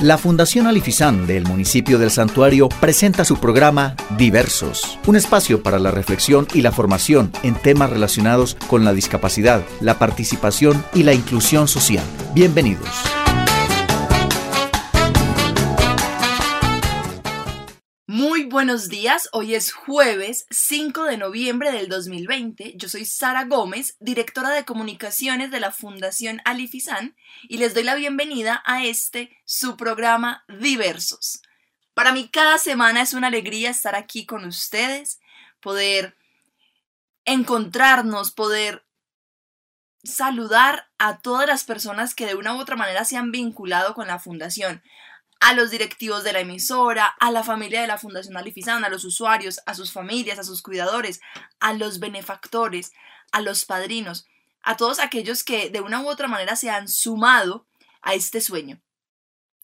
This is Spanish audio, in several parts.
La Fundación Alifizán del municipio del Santuario presenta su programa Diversos, un espacio para la reflexión y la formación en temas relacionados con la discapacidad, la participación y la inclusión social. Bienvenidos. Buenos días, hoy es jueves 5 de noviembre del 2020. Yo soy Sara Gómez, directora de comunicaciones de la Fundación Alifizán, y les doy la bienvenida a este, su programa Diversos. Para mí cada semana es una alegría estar aquí con ustedes, poder encontrarnos, poder saludar a todas las personas que de una u otra manera se han vinculado con la fundación, a los directivos de la emisora, a la familia de la Fundación Alifizán, a los usuarios, a sus familias, a sus cuidadores, a los benefactores, a los padrinos, a todos aquellos que de una u otra manera se han sumado a este sueño.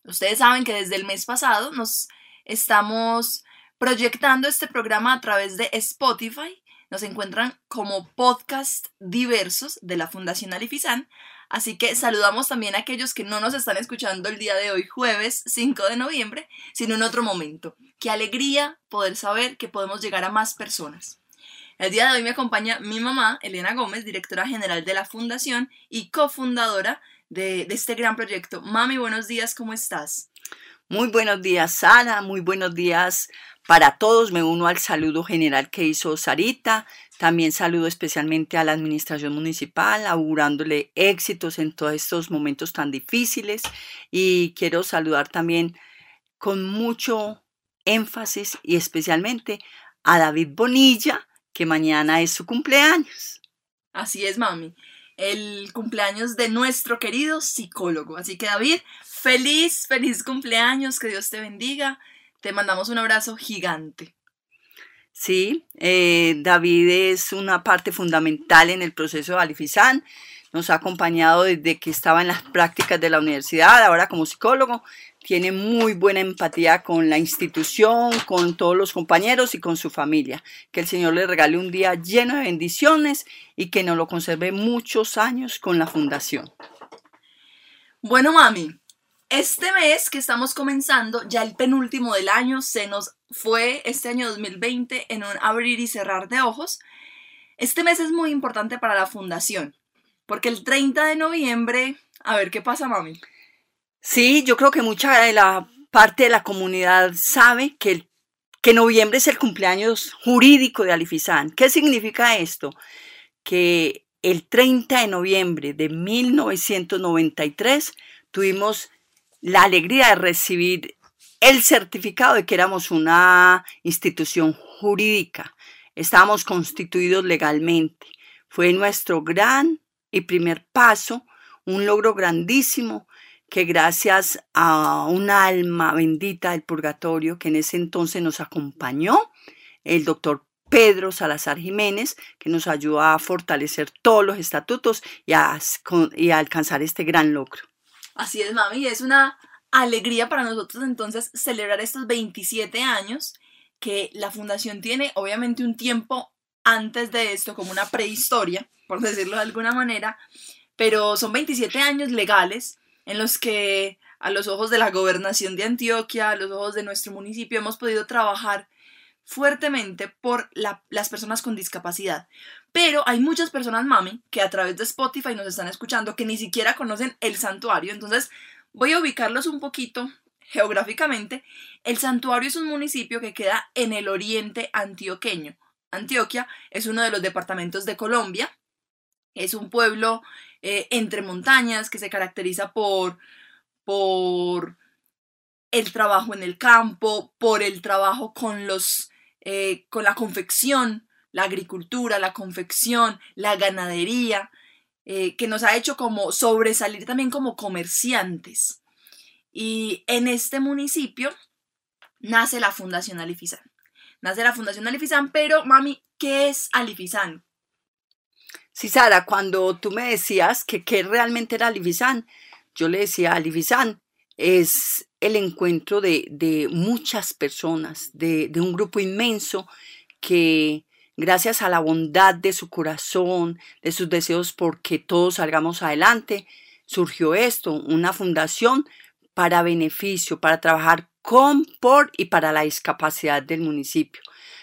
Ustedes saben que desde el mes pasado nos estamos proyectando este programa a través de Spotify. Nos encuentran como podcast diversos de la Fundación Alifizán Así que saludamos también a aquellos que no nos están escuchando el día de hoy, jueves 5 de noviembre, sino en otro momento. Qué alegría poder saber que podemos llegar a más personas. El día de hoy me acompaña mi mamá, Elena Gómez, directora general de la Fundación y cofundadora de, de este gran proyecto. Mami, buenos días, ¿cómo estás? Muy buenos días, Sara. Muy buenos días para todos. Me uno al saludo general que hizo Sarita. También saludo especialmente a la administración municipal, augurándole éxitos en todos estos momentos tan difíciles. Y quiero saludar también con mucho énfasis y especialmente a David Bonilla, que mañana es su cumpleaños. Así es, mami. El cumpleaños de nuestro querido psicólogo. Así que David, feliz, feliz cumpleaños, que Dios te bendiga. Te mandamos un abrazo gigante. Sí, eh, David es una parte fundamental en el proceso de Alifizán. Nos ha acompañado desde que estaba en las prácticas de la universidad, ahora como psicólogo. Tiene muy buena empatía con la institución, con todos los compañeros y con su familia. Que el Señor le regale un día lleno de bendiciones y que nos lo conserve muchos años con la fundación. Bueno, mami, este mes que estamos comenzando, ya el penúltimo del año, se nos fue este año 2020 en un abrir y cerrar de ojos. Este mes es muy importante para la fundación, porque el 30 de noviembre, a ver qué pasa, mami. Sí, yo creo que mucha de la parte de la comunidad sabe que, que noviembre es el cumpleaños jurídico de Alifizán. ¿Qué significa esto? Que el 30 de noviembre de 1993 tuvimos la alegría de recibir el certificado de que éramos una institución jurídica. Estábamos constituidos legalmente. Fue nuestro gran y primer paso, un logro grandísimo que gracias a un alma bendita del purgatorio que en ese entonces nos acompañó, el doctor Pedro Salazar Jiménez, que nos ayudó a fortalecer todos los estatutos y a, y a alcanzar este gran logro. Así es, mami, es una alegría para nosotros entonces celebrar estos 27 años que la fundación tiene, obviamente un tiempo antes de esto, como una prehistoria, por decirlo de alguna manera, pero son 27 años legales en los que a los ojos de la gobernación de Antioquia, a los ojos de nuestro municipio, hemos podido trabajar fuertemente por las personas con discapacidad. Pero hay muchas personas, mami, que a través de Spotify nos están escuchando que ni siquiera conocen el santuario. Entonces, voy a ubicarlos un poquito geográficamente. El santuario es un municipio que queda en el oriente antioqueño. Antioquia es uno de los departamentos de Colombia. Es un pueblo eh, entre montañas que se caracteriza por, por el trabajo en el campo, por el trabajo con los eh, con la confección, la agricultura, la confección, la ganadería, eh, que nos ha hecho como sobresalir también como comerciantes. Y en este municipio nace la Fundación Alifizán. Nace la Fundación Alifizán, pero mami, ¿qué es Alifizán? Sí, Sara, cuando tú me decías que qué realmente era Alifizán, yo le decía Alifizán es el encuentro de, muchas personas, de, un grupo inmenso que gracias a la bondad de su corazón, de sus deseos porque todos salgamos adelante, surgió esto, una fundación para beneficio, para trabajar con, por y para la discapacidad del municipio.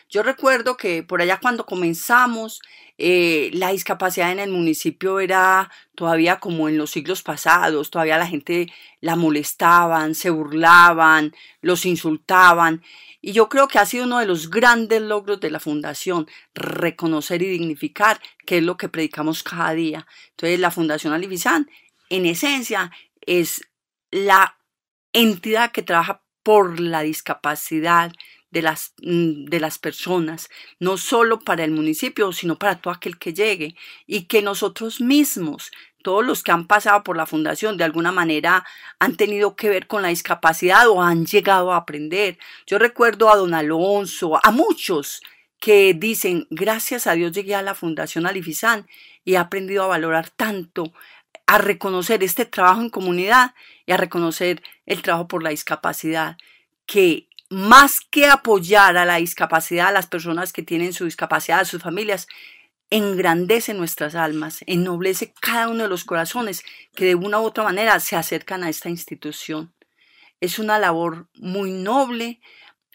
Yo recuerdo que por allá cuando comenzamos, eh, la discapacidad en el municipio era todavía como en los siglos pasados, todavía la gente la molestaban, se burlaban, los insultaban. Y yo creo que ha sido uno de los grandes logros de la Fundación, reconocer y dignificar, que es lo que predicamos cada día. Entonces, la Fundación Alifizán, en esencia, es la entidad que trabaja por la discapacidad de las, mm, de las personas, no solo para el municipio, sino para todo aquel que llegue y que nosotros mismos, todos los que han pasado por la fundación, de alguna manera han tenido que ver con la discapacidad o han llegado a aprender. Yo recuerdo a don Alonso, a muchos que dicen, gracias a Dios llegué a la Fundación Alifizán y he aprendido a valorar tanto, a reconocer este trabajo en comunidad y a reconocer el trabajo por la discapacidad, que más que apoyar a la discapacidad, a las personas que tienen su discapacidad, a sus familias, engrandece nuestras almas, ennoblece cada uno de los corazones que de una u otra manera se acercan a esta institución. Es una labor muy noble,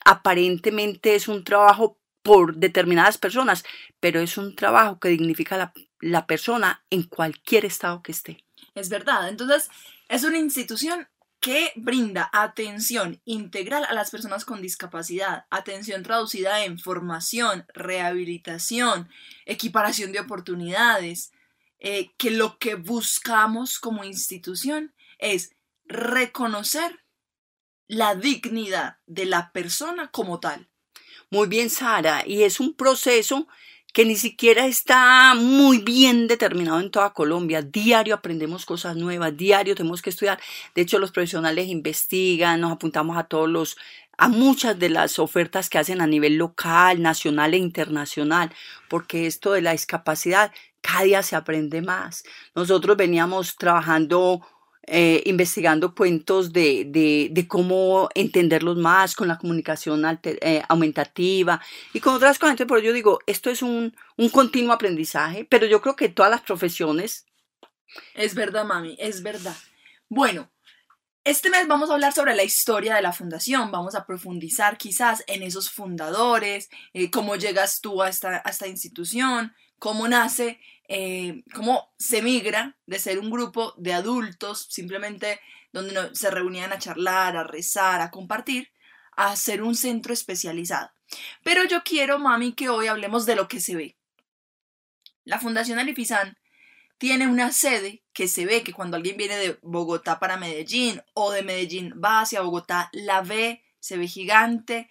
aparentemente es un trabajo por determinadas personas, pero es un trabajo que dignifica la, la persona en cualquier estado que esté. Es verdad, entonces es una institución que brinda atención integral a las personas con discapacidad, atención traducida en formación, rehabilitación, equiparación de oportunidades, eh, que lo que buscamos como institución es reconocer la dignidad de la persona como tal. Muy bien, Sara, y es un proceso que ni siquiera está muy bien determinado en toda Colombia. Diario aprendemos cosas nuevas, diario tenemos que estudiar. De hecho, los profesionales investigan, nos apuntamos a todos los a muchas de las ofertas que hacen a nivel local, nacional e internacional, porque esto de la discapacidad cada día se aprende más. Nosotros veníamos trabajando eh, investigando cuentos de, de, cómo entenderlos más con la comunicación eh, aumentativa y con otras cosas. Entonces, por yo digo, esto es un, un continuo aprendizaje, pero yo creo que todas las profesiones... Es verdad, mami, es verdad. Bueno, este mes vamos a hablar sobre la historia de la fundación, vamos a profundizar quizás en esos fundadores, eh, cómo llegas tú a esta, a esta institución, cómo nace eh, cómo se migra de ser un grupo de adultos simplemente donde se reunían a charlar, a rezar, a compartir, a ser un centro especializado. Pero yo quiero, mami, que hoy hablemos de lo que se ve. La Fundación Alipizán tiene una sede que se ve que cuando alguien viene de Bogotá para Medellín o de Medellín va hacia Bogotá, la ve, se ve gigante.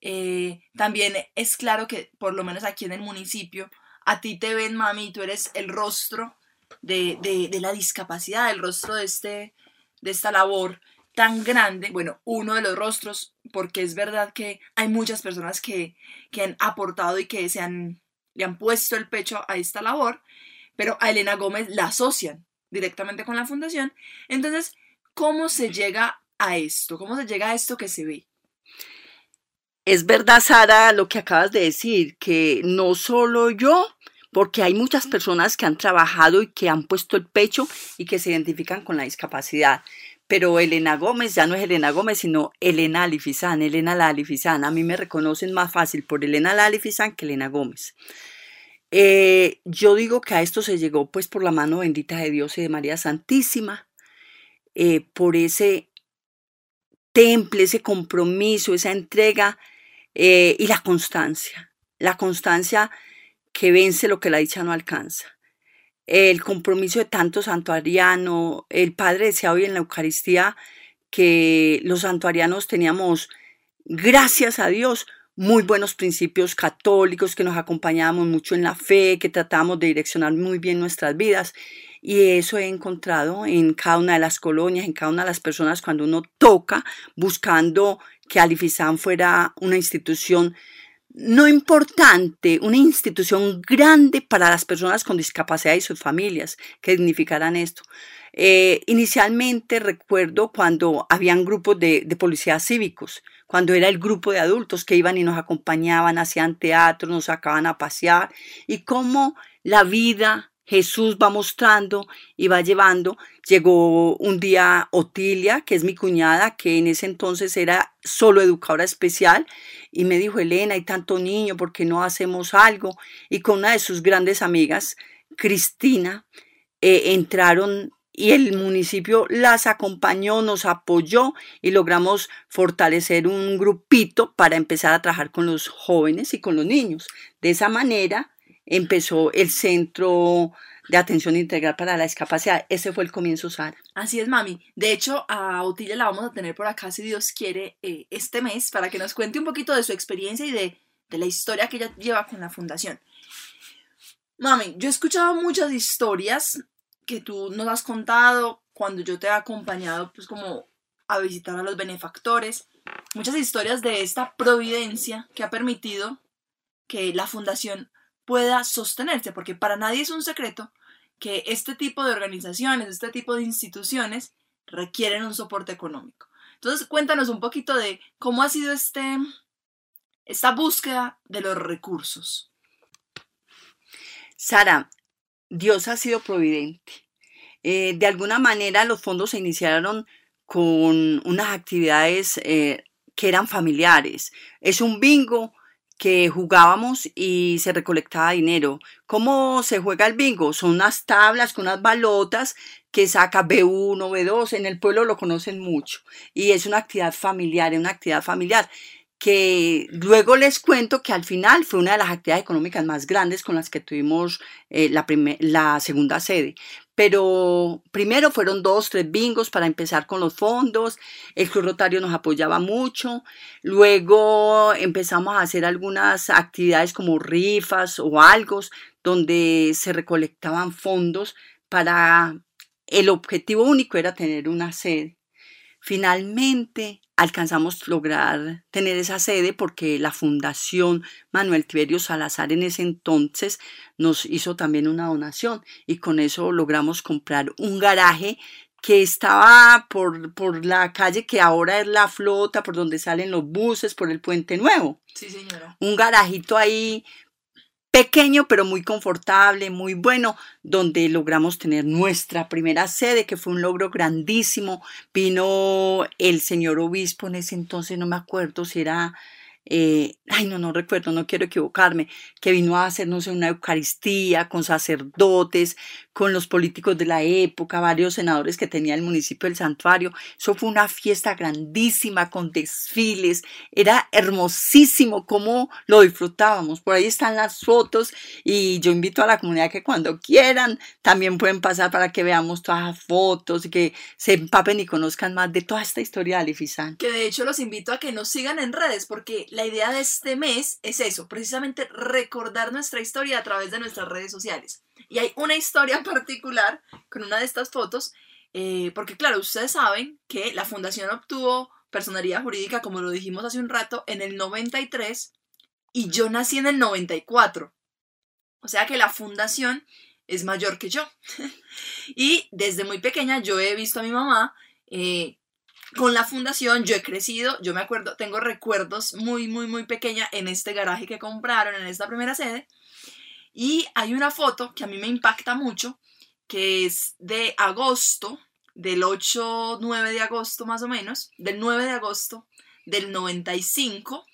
Eh, también es claro que por lo menos aquí en el municipio a ti te ven, mami, tú eres el rostro de, la discapacidad, el rostro de, este, de esta labor tan grande, bueno, uno de los rostros, porque es verdad que hay muchas personas que, han aportado y que se han, le han puesto el pecho a esta labor, pero a Elena Gómez la asocian directamente con la fundación. Entonces, ¿cómo se llega a esto? ¿Cómo se llega a esto que se ve? Es verdad, Sara, lo que acabas de decir, que no solo yo, porque hay muchas personas que han trabajado y que han puesto el pecho y que se identifican con la discapacidad. Pero Elena Gómez ya no es Elena Gómez, sino Elena Alifizán, Elena la. A mí me reconocen más fácil por Elena la que Elena Gómez. Eh, yo digo que a esto se llegó pues por la mano bendita de Dios y de María Santísima, eh, por ese temple, ese compromiso, esa entrega eh, y la constancia, la constancia que vence lo que la dicha no alcanza. El compromiso de tanto santuariano, el Padre decía hoy en la Eucaristía que los santuarianos teníamos, gracias a Dios, muy buenos principios católicos, que nos acompañábamos mucho en la fe, que tratábamos de direccionar muy bien nuestras vidas. Y eso he encontrado en cada una de las colonias, en cada una de las personas cuando uno toca buscando que Alifizán fuera una institución no importante, una institución grande para las personas con discapacidad y sus familias que dignificaran esto. Eh, inicialmente recuerdo cuando habían grupos de, de policías cívicos, cuando era el grupo de adultos que iban y nos acompañaban, hacían teatro, nos sacaban a pasear y cómo la vida Jesús va mostrando y va llevando. Llegó un día Otilia, que es mi cuñada, que en ese entonces era solo educadora especial, y me dijo, Elena, hay tanto niño, ¿por qué no hacemos algo? Y con una de sus grandes amigas, Cristina, eh, entraron y el municipio las acompañó, nos apoyó y logramos fortalecer un grupito para empezar a trabajar con los jóvenes y con los niños. De esa manera empezó el centro de atención integral para la discapacidad. Ese fue el comienzo, Sara. Así es, mami. De hecho, a Otilia la vamos a tener por acá, si Dios quiere, eh, este mes, para que nos cuente un poquito de su experiencia y de, de la historia que ella lleva con la fundación. Mami, yo he escuchado muchas historias que tú nos has contado cuando yo te he acompañado, pues como a visitar a los benefactores. Muchas historias de esta providencia que ha permitido que la fundación pueda sostenerse, porque para nadie es un secreto que este tipo de organizaciones, este tipo de instituciones requieren un soporte económico. Entonces, cuéntanos un poquito de cómo ha sido este, esta búsqueda de los recursos. Sara, Dios ha sido providente. Eh, de alguna manera los fondos se iniciaron con unas actividades eh, que eran familiares. Es un bingo que jugábamos y se recolectaba dinero. ¿Cómo se juega el bingo? Son unas tablas con unas balotas que saca B1, B2, en el pueblo lo conocen mucho y es una actividad familiar, es una actividad familiar que luego les cuento que al final fue una de las actividades económicas más grandes con las que tuvimos eh, la, la segunda sede. Pero primero fueron dos, tres bingos para empezar con los fondos. El Club Rotario nos apoyaba mucho. Luego empezamos a hacer algunas actividades como rifas o algo donde se recolectaban fondos para el objetivo único era tener una sede. Finalmente alcanzamos lograr tener esa sede porque la Fundación Manuel Tiberio Salazar en ese entonces nos hizo también una donación y con eso logramos comprar un garaje que estaba por, por la calle que ahora es la flota, por donde salen los buses, por el puente nuevo. Sí, señora. Un garajito ahí pequeño pero muy confortable, muy bueno, donde logramos tener nuestra primera sede, que fue un logro grandísimo. Vino el señor obispo en ese entonces, no me acuerdo si era eh, ay no, no recuerdo, no quiero equivocarme, que vino a hacernos una Eucaristía con sacerdotes, con los políticos de la época, varios senadores que tenía el municipio del santuario. Eso fue una fiesta grandísima con desfiles, era hermosísimo cómo lo disfrutábamos. Por ahí están las fotos y yo invito a la comunidad que cuando quieran también pueden pasar para que veamos todas las fotos y que se empapen y conozcan más de toda esta historia de Alifizán. Que de hecho los invito a que nos sigan en redes porque la idea de este mes es eso, precisamente recordar nuestra historia a través de nuestras redes sociales. Y hay una historia particular con una de estas fotos, eh, porque claro, ustedes saben que la fundación obtuvo personalidad jurídica, como lo dijimos hace un rato, en el 93 y yo nací en el 94. O sea que la fundación es mayor que yo. y desde muy pequeña yo he visto a mi mamá eh, con la fundación yo he crecido, yo me acuerdo, tengo recuerdos muy, muy, muy pequeña en este garaje que compraron en esta primera sede. Y hay una foto que a mí me impacta mucho, que es de agosto, del 8, 9 de agosto más o menos, del 9 de agosto del 95,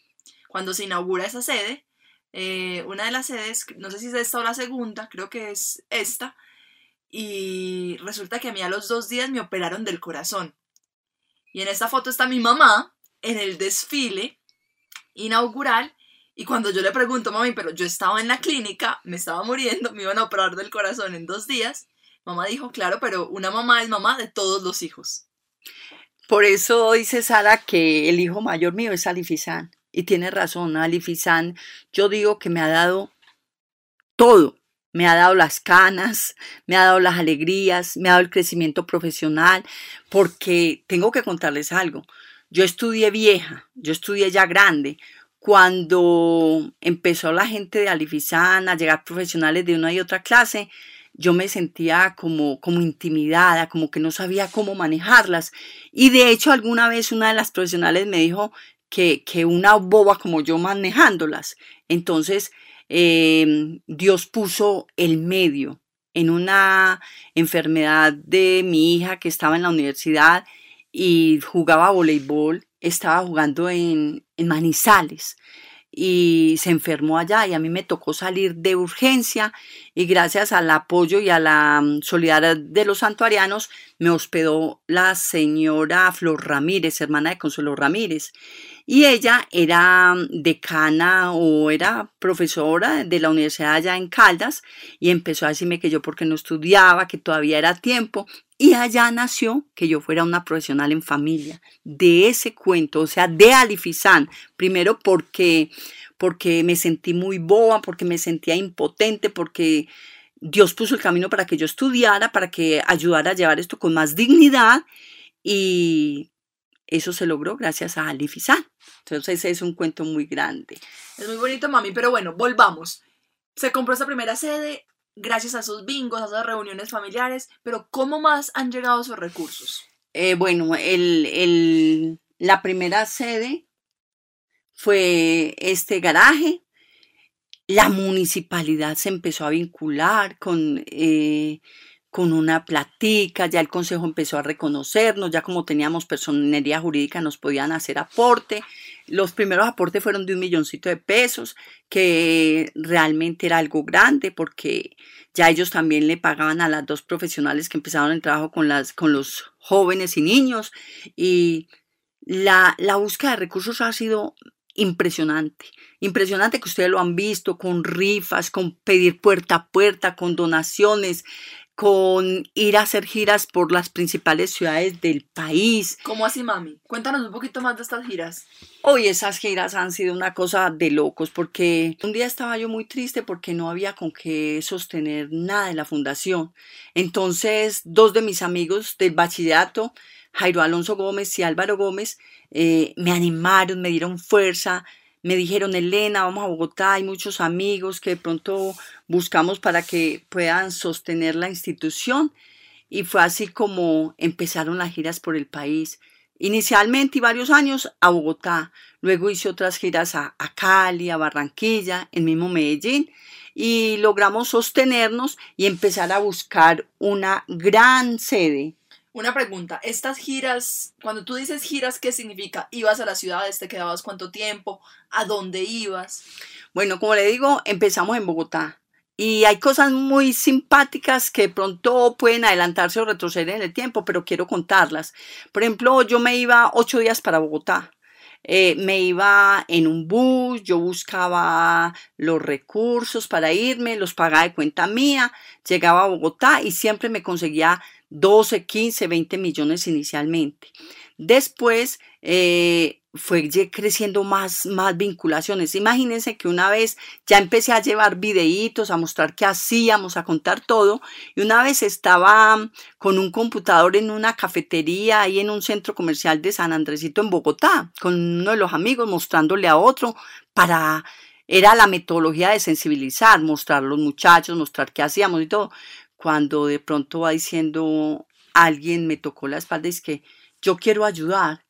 cuando se inaugura esa sede. Eh, una de las sedes, no sé si es esta o la segunda, creo que es esta. Y resulta que a mí a los dos días me operaron del corazón. Y en esta foto está mi mamá en el desfile inaugural. Y cuando yo le pregunto, mami, pero yo estaba en la clínica, me estaba muriendo, me iban a operar del corazón en dos días. Mamá dijo, claro, pero una mamá es mamá de todos los hijos. Por eso dice Sara que el hijo mayor mío es Alifizán. Y tiene razón, Alifizán, yo digo que me ha dado todo me ha dado las canas, me ha dado las alegrías, me ha dado el crecimiento profesional, porque tengo que contarles algo. Yo estudié vieja, yo estudié ya grande. Cuando empezó la gente de Alifizán a llegar profesionales de una y otra clase, yo me sentía como, como intimidada, como que no sabía cómo manejarlas. Y de hecho, alguna vez una de las profesionales me dijo que, que una boba como yo manejándolas. Entonces, Em, Dios puso el medio en una enfermedad de mi hija que estaba en la universidad y jugaba voleibol, estaba jugando en, en Manizales y se enfermó allá y a mí me tocó salir de urgencia y gracias al apoyo y a la mm, solidaridad de los santuarianos me hospedó la señora Flor Ramírez, hermana de Consuelo Ramírez. Y ella era mm, decana o era profesora de la universidad allá en Caldas y empezó a decirme que yo porque no estudiaba, que todavía era tiempo. Y allá nació que yo fuera una profesional en familia. De ese cuento, o sea, de Alifizán. Primero porque, porque me sentí muy boba, porque me sentía impotente, porque Dios puso el camino para que yo estudiara, para que ayudara a llevar esto con más dignidad. Y eso se logró gracias a Alifizán. Entonces es un cuento muy grande. Es muy bonito, mami, pero bueno, volvamos. Se compró esa primera sede gracias a esos bingos, a esas reuniones familiares, pero ¿cómo más han llegado esos recursos? Eh, bueno, el, el, la primera sede fue este garaje. La municipalidad se empezó a vincular con eh, con una platica, ya el consejo empezó a reconocernos, ya como teníamos personería jurídica nos podían hacer aporte. Los primeros aportes fueron de un milloncito de pesos, que realmente era algo grande porque ya ellos también le pagaban a las dos profesionales que empezaron el trabajo con, las, con los jóvenes y niños. Y la, la búsqueda de recursos ha sido impresionante. Impresionante que ustedes lo han visto con rifas, con pedir puerta a puerta, con donaciones con ir a hacer giras por las principales ciudades del país. ¿Cómo así, mami? Cuéntanos un poquito más de estas giras. Hoy esas giras han sido una cosa de locos porque un día estaba yo muy triste porque no había con qué sostener nada de la fundación. Entonces, dos de mis amigos del bachillerato, Jairo Alonso Gómez y Álvaro Gómez, eh, me animaron, me dieron fuerza, me dijeron, Elena, vamos a Bogotá, hay muchos amigos que de pronto buscamos para que puedan sostener la institución. Y fue así como empezaron las giras por el país. Inicialmente y varios años a Bogotá, luego hice otras giras a, a Cali, a Barranquilla, el mismo Medellín, y logramos sostenernos y empezar a buscar una gran sede una pregunta, estas giras, cuando tú dices giras, ¿qué significa? ¿Ibas a las ciudades? ¿Te quedabas cuánto tiempo? ¿A dónde ibas? Bueno, como le digo, empezamos en Bogotá. Y hay cosas muy simpáticas que pronto pueden adelantarse o retroceder en el tiempo, pero quiero contarlas. Por ejemplo, yo me iba ocho días para Bogotá. Eh, me iba en un bus, yo buscaba los recursos para irme, los pagaba de cuenta mía, llegaba a Bogotá y siempre me conseguía 12, 15, 20 millones inicialmente. Después eh, fue creciendo más, más vinculaciones. Imagínense que una vez ya empecé a llevar videitos, a mostrar qué hacíamos, a contar todo. Y una vez estaba con un computador en una cafetería ahí en un centro comercial de San Andresito en Bogotá, con uno de los amigos mostrándole a otro para era la metodología de sensibilizar, mostrar a los muchachos, mostrar qué hacíamos y todo cuando de pronto va diciendo alguien me tocó la espalda y es que yo quiero ayudar.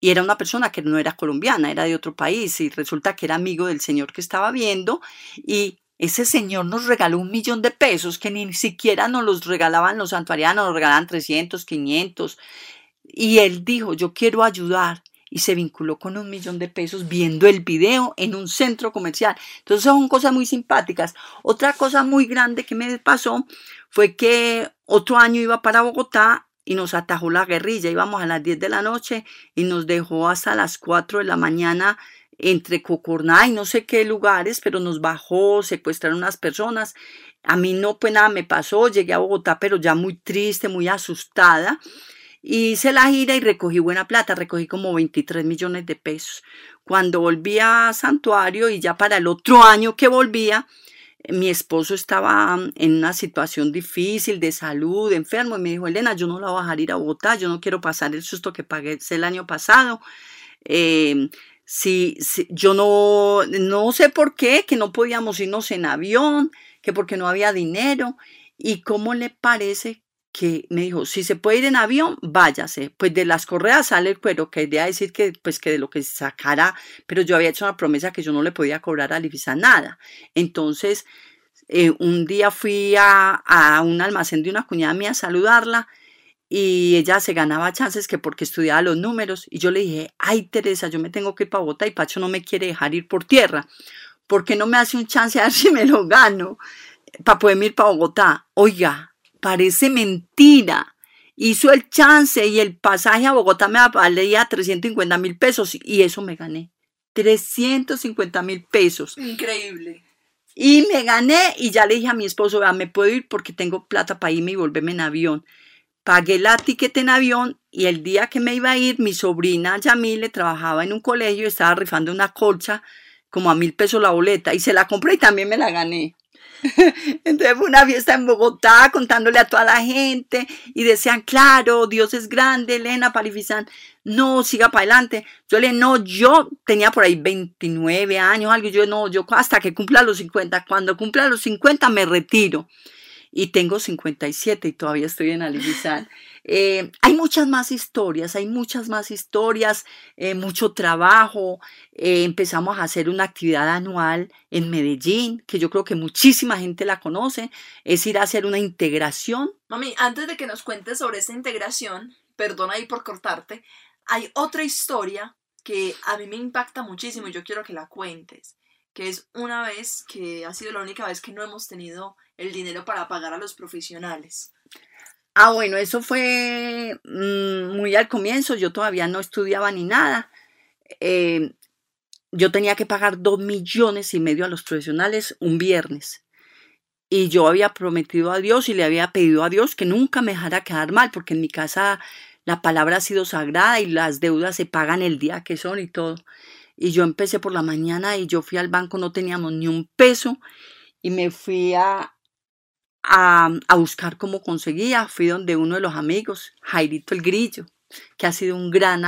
Y era una persona que no era colombiana, era de otro país y resulta que era amigo del señor que estaba viendo y ese señor nos regaló un millón de pesos que ni siquiera nos los regalaban los santuarianos, nos regalaban 300, 500. Y él dijo, yo quiero ayudar y se vinculó con un millón de pesos viendo el video en un centro comercial. Entonces son cosas muy simpáticas. Otra cosa muy grande que me pasó fue que otro año iba para Bogotá y nos atajó la guerrilla. Íbamos a las 10 de la noche y nos dejó hasta las 4 de la mañana entre Cocorná y no sé qué lugares, pero nos bajó, secuestraron unas personas. A mí no, pues nada me pasó, llegué a Bogotá, pero ya muy triste, muy asustada. Hice la gira y recogí buena plata, recogí como 23 millones de pesos. Cuando volví a Santuario y ya para el otro año que volvía, mi esposo estaba en una situación difícil de salud, enfermo, y me dijo, Elena, yo no la voy a dejar ir a Bogotá, yo no quiero pasar el susto que pagué el año pasado. Eh, si, yo no, no sé por qué, que no podíamos irnos en avión, que porque no había dinero. ¿Y cómo le parece que me dijo, si se puede ir en avión, váyase. Pues de las correas sale el cuero, que idea decir que, pues que de lo que sacara, pero yo había hecho una promesa que yo no le podía cobrar a Lifisa nada. Entonces, eh, un día fui a, a un almacén de una cuñada mía a saludarla y ella se ganaba chances que porque estudiaba los números y yo le dije, ay Teresa, yo me tengo que ir para Bogotá y Pacho no me quiere dejar ir por tierra, ¿por qué no me hace un chance a ver si me lo gano para poder ir para Bogotá? Oiga, parece mentira. Hizo el chance y el pasaje a Bogotá me valía 350 mil pesos y eso me gané. 350 mil pesos. Increíble. Y me gané y ya le dije a mi esposo, vea, me puedo ir porque tengo plata para irme y volverme en avión. Pagué la ticket en avión y el día que me iba a ir, mi sobrina Yamile trabajaba en un colegio y estaba rifando una colcha como a mil pesos la boleta y se la compré y también me la gané. Entonces fue una fiesta en Bogotá contándole a toda la gente y decían, claro, Dios es grande, Elena Palifizán, no, siga para adelante. Yo le no, yo tenía por ahí 29 años, algo, yo no, yo hasta que cumpla los 50, cuando cumpla los 50 me retiro y tengo 57 y todavía estoy en Alibizán. Eh, hay muchas más historias, hay muchas más historias, eh, mucho trabajo. Eh, empezamos a hacer una actividad anual en Medellín, que yo creo que muchísima gente la conoce, es ir a hacer una integración. Mami, antes de que nos cuentes sobre esta integración, perdona ahí por cortarte, hay otra historia que a mí me impacta muchísimo y yo quiero que la cuentes que es una vez que ha sido la única vez que no hemos tenido el dinero para pagar a los profesionales. Ah, bueno, eso fue mm, muy al comienzo, yo todavía no estudiaba ni nada. Eh, yo tenía que pagar dos millones y medio a los profesionales un viernes. Y yo había prometido a Dios y le había pedido a Dios que nunca me dejara quedar mal, porque en mi casa la palabra ha sido sagrada y las deudas se pagan el día que son y todo. Y yo empecé por la mañana y yo fui al banco, no teníamos ni un peso y me fui a, a, buscar cómo conseguía. Fui donde uno de los amigos, Jairito el Grillo, que ha sido un gran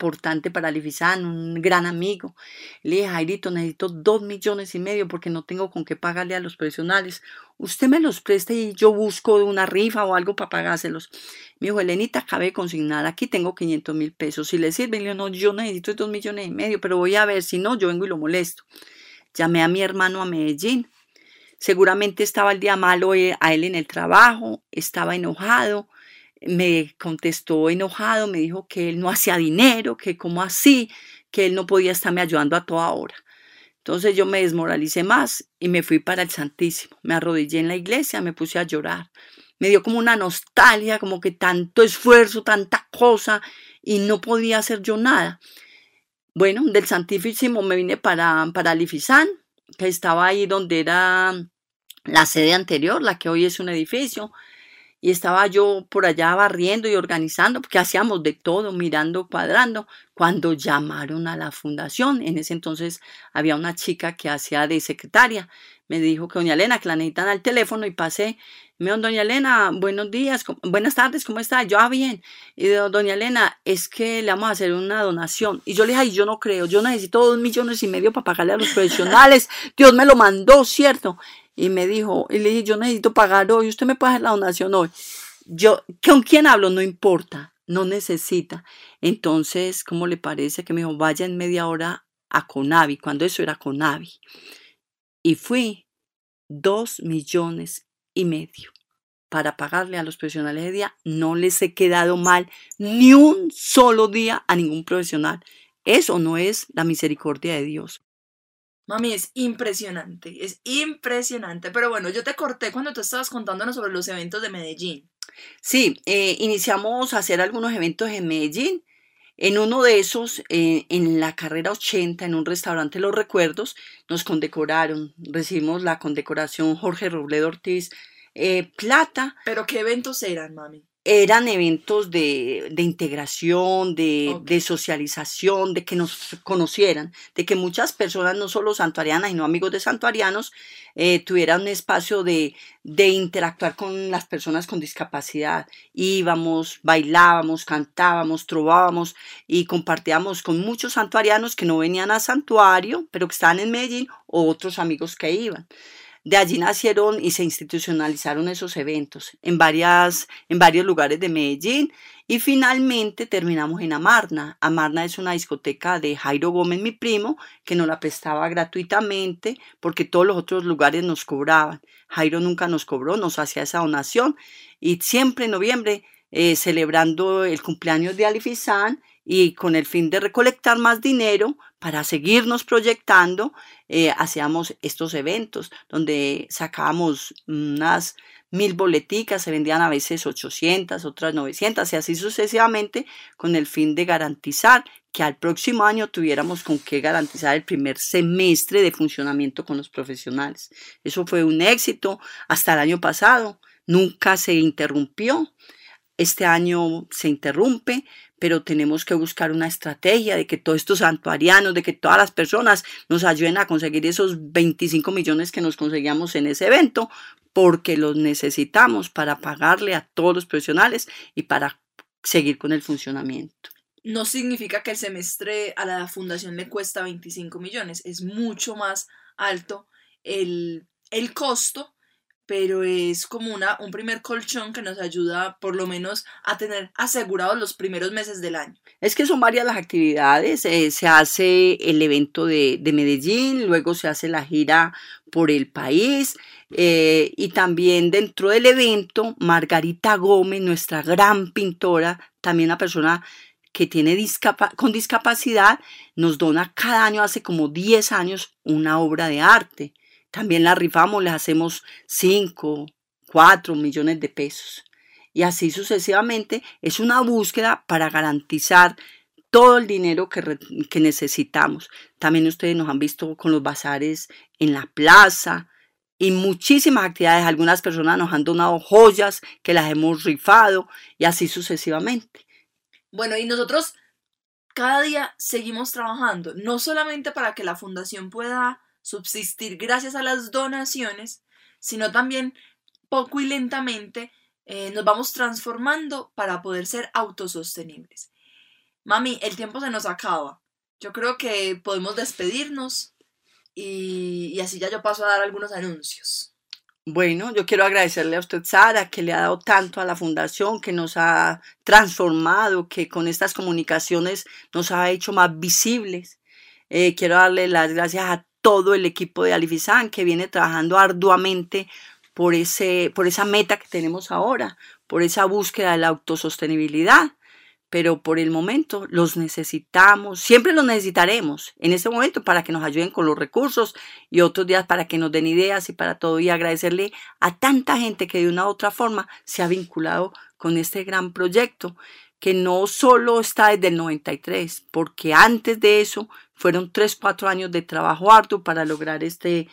importante para Lifizán, un gran amigo. Le dije, Jairito, necesito dos millones y medio porque no tengo con qué pagarle a los profesionales. Usted me los presta y yo busco una rifa o algo para pagárselos. Me dijo, Elenita, acabé de consignar, aquí tengo 500 mil pesos. Si le sirve, le digo, no, yo necesito dos millones y medio, pero voy a ver, si no, yo vengo y lo molesto. Llamé a mi hermano a Medellín. Seguramente estaba el día malo eh, a él en el trabajo, estaba enojado me contestó enojado, me dijo que él no hacía dinero, que como así, que él no podía estarme ayudando a toda hora. Entonces yo me desmoralicé más y me fui para el Santísimo. Me arrodillé en la iglesia, me puse a llorar. Me dio como una nostalgia, como que tanto esfuerzo, tanta cosa y no podía hacer yo nada. Bueno, del Santísimo me vine para, para Lifizán, que estaba ahí donde era la sede anterior, la que hoy es un edificio y estaba yo por allá barriendo y organizando, porque hacíamos de todo, mirando, cuadrando, cuando llamaron a la fundación. En ese entonces había una chica que hacía de secretaria. Me dijo que doña Elena, que la necesitan al teléfono y pasé. Me dijo, doña Elena, buenos días, buenas tardes, ¿cómo está? Yo, ah, bien. Y doña Elena, es que le vamos a hacer una donación. Y yo le dije, yo no creo, yo necesito dos millones y medio para pagarle a los profesionales. Dios me lo mandó, ¿cierto? y me dijo, y le dije, yo necesito pagar hoy, usted me puede hacer la donación hoy. Yo, ¿con quién hablo? No importa, no necesita. Entonces, ¿cómo le parece que me dijo, vaya en media hora a Conavi, cuando eso era Conavi? Y fui dos millones y medio para pagarle a los profesionales de día. No les he quedado mal ni un solo día a ningún profesional. Eso no es la misericordia de Dios. Mami, es impresionante, es impresionante. Pero bueno, yo te corté cuando tú estabas contándonos sobre los eventos de Medellín. Sí, eh, iniciamos a hacer algunos eventos en Medellín. En uno de esos, eh, en la carrera 80, en un restaurante Los Recuerdos, nos condecoraron. Recibimos la condecoración Jorge Robledo Ortiz eh, Plata. ¿Pero qué eventos eran, mami? Eran eventos de, de integración, de, de, socialización, de que nos conocieran, de que muchas personas, no solo santuarianas, sino amigos de santuarianos, eh, tuvieran un espacio de, de interactuar con las personas con discapacidad. Íbamos, bailábamos, cantábamos, trovábamos y compartíamos con muchos santuarianos que no venían a santuario, pero que estaban en Medellín, o otros amigos que iban. De allí nacieron y se institucionalizaron esos eventos en, varias, en varios lugares de Medellín y finalmente terminamos en Amarna. Amarna es una discoteca de Jairo Gómez, mi primo, que nos la prestaba gratuitamente porque todos los otros lugares nos cobraban. Jairo nunca nos cobró, nos hacía esa donación y siempre en noviembre eh, celebrando el cumpleaños de Alifizán y con el fin de recolectar más dinero para seguirnos proyectando, eh, hacíamos estos eventos donde sacábamos unas mil boleticas, se vendían a veces 800, otras 900 y así sucesivamente con el fin de garantizar que al próximo año tuviéramos con qué garantizar el primer semestre de funcionamiento con los profesionales. Eso fue un éxito hasta el año pasado, nunca se interrumpió. Este año se interrumpe, pero tenemos que buscar una estrategia de que todos estos santuarianos, de que todas las personas nos ayuden a conseguir esos 25 millones que nos conseguíamos en ese evento, porque los necesitamos para pagarle a todos los profesionales y para seguir con el funcionamiento. No significa que el semestre a la fundación le cuesta 25 millones, es mucho más alto el, el costo pero es como una, un primer colchón que nos ayuda por lo menos a tener asegurados los primeros meses del año. Es que son varias las actividades, eh, se hace el evento de, de, Medellín, luego se hace la gira por el país eh, y también dentro del evento Margarita Gómez, nuestra gran pintora, también una persona que tiene con discapacidad, nos dona cada año, hace como 10 años, una obra de arte. También la rifamos, le hacemos 5, 4 millones de pesos. Y así sucesivamente es una búsqueda para garantizar todo el dinero que, que, necesitamos. También ustedes nos han visto con los bazares en la plaza y muchísimas actividades. Algunas personas nos han donado joyas que las hemos rifado y así sucesivamente. Bueno, y nosotros cada día seguimos trabajando, no solamente para que la fundación pueda subsistir gracias a las donaciones, sino también poco y lentamente eh, nos vamos transformando para poder ser autosostenibles. Mami, el tiempo se nos acaba. Yo creo que podemos despedirnos y, y así ya yo paso a dar algunos anuncios. Bueno, yo quiero agradecerle a usted, Sara, que le ha dado tanto a la fundación, que nos ha transformado, que con estas comunicaciones nos ha hecho más visibles. Eh, quiero darle las gracias a todo el equipo de Alifizan que viene trabajando arduamente por, ese, por esa meta que tenemos ahora, por esa búsqueda de la autosostenibilidad. Pero por el momento los necesitamos, siempre los necesitaremos en este momento para que nos ayuden con los recursos y otros días para que nos den ideas y para todo. Y agradecerle a tanta gente que de una u otra forma se ha vinculado con este gran proyecto que no solo está desde el 93, porque antes de eso fueron 3, 4 años de trabajo arduo para lograr este,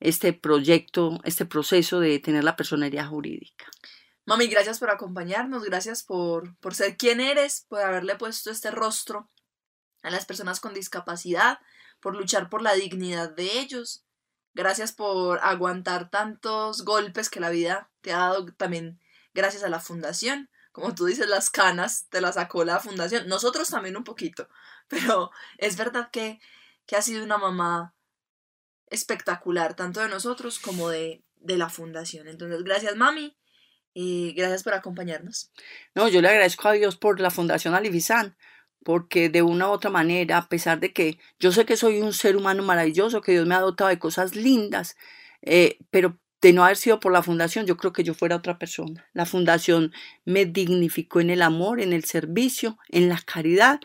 este proyecto, este proceso de tener la personería jurídica. Mami, gracias por acompañarnos, gracias por, por ser quien eres, por haberle puesto este rostro a las personas con discapacidad, por luchar por la dignidad de ellos. Gracias por aguantar tantos golpes que la vida te ha dado también gracias a la fundación como tú dices, las canas te las sacó la fundación. Nosotros también un poquito, pero es verdad que, que ha sido una mamá espectacular, tanto de nosotros como de, de la fundación. Entonces, gracias mami, y gracias por acompañarnos. No, yo le agradezco a Dios por la Fundación Alifizán, porque de una u otra manera, a pesar de que yo sé que soy un ser humano maravilloso, que Dios me ha dotado de cosas lindas, eh, pero de no haber sido por la fundación, yo creo que yo fuera otra persona. La fundación me dignificó en el amor, en el servicio, en la caridad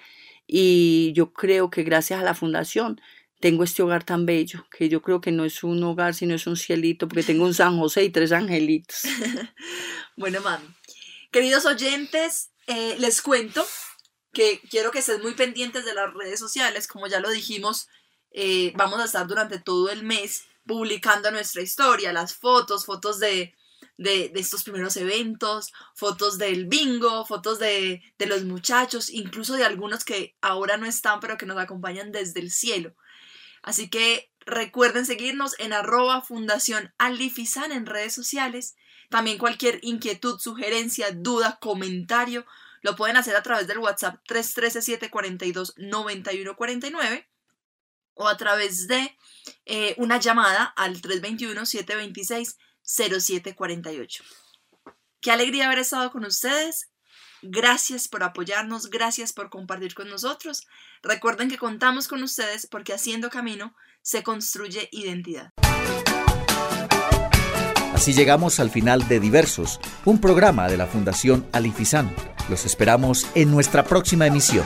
y yo creo que gracias a la fundación tengo este hogar tan bello, que yo creo que no es un hogar, sino es un cielito, porque tengo un San José y tres angelitos. bueno, mami. Queridos oyentes, eh, les cuento que quiero que estén muy pendientes de las redes sociales, como ya lo dijimos, eh, vamos a estar durante todo el mes publicando nuestra historia, las fotos, fotos de, de, estos primeros eventos, fotos del bingo, fotos de, de, los muchachos, incluso de algunos que ahora no están, pero que nos acompañan desde el cielo. Así que recuerden seguirnos en arroba fundación Alifizan en redes sociales. También cualquier inquietud, sugerencia, duda, comentario, lo pueden hacer a través del WhatsApp 313-742-9149 o a través de eh, una llamada al 321-726-0748. Qué alegría haber estado con ustedes. Gracias por apoyarnos, gracias por compartir con nosotros. Recuerden que contamos con ustedes porque haciendo camino se construye identidad. Así llegamos al final de Diversos, un programa de la Fundación Alifizán. Los esperamos en nuestra próxima emisión.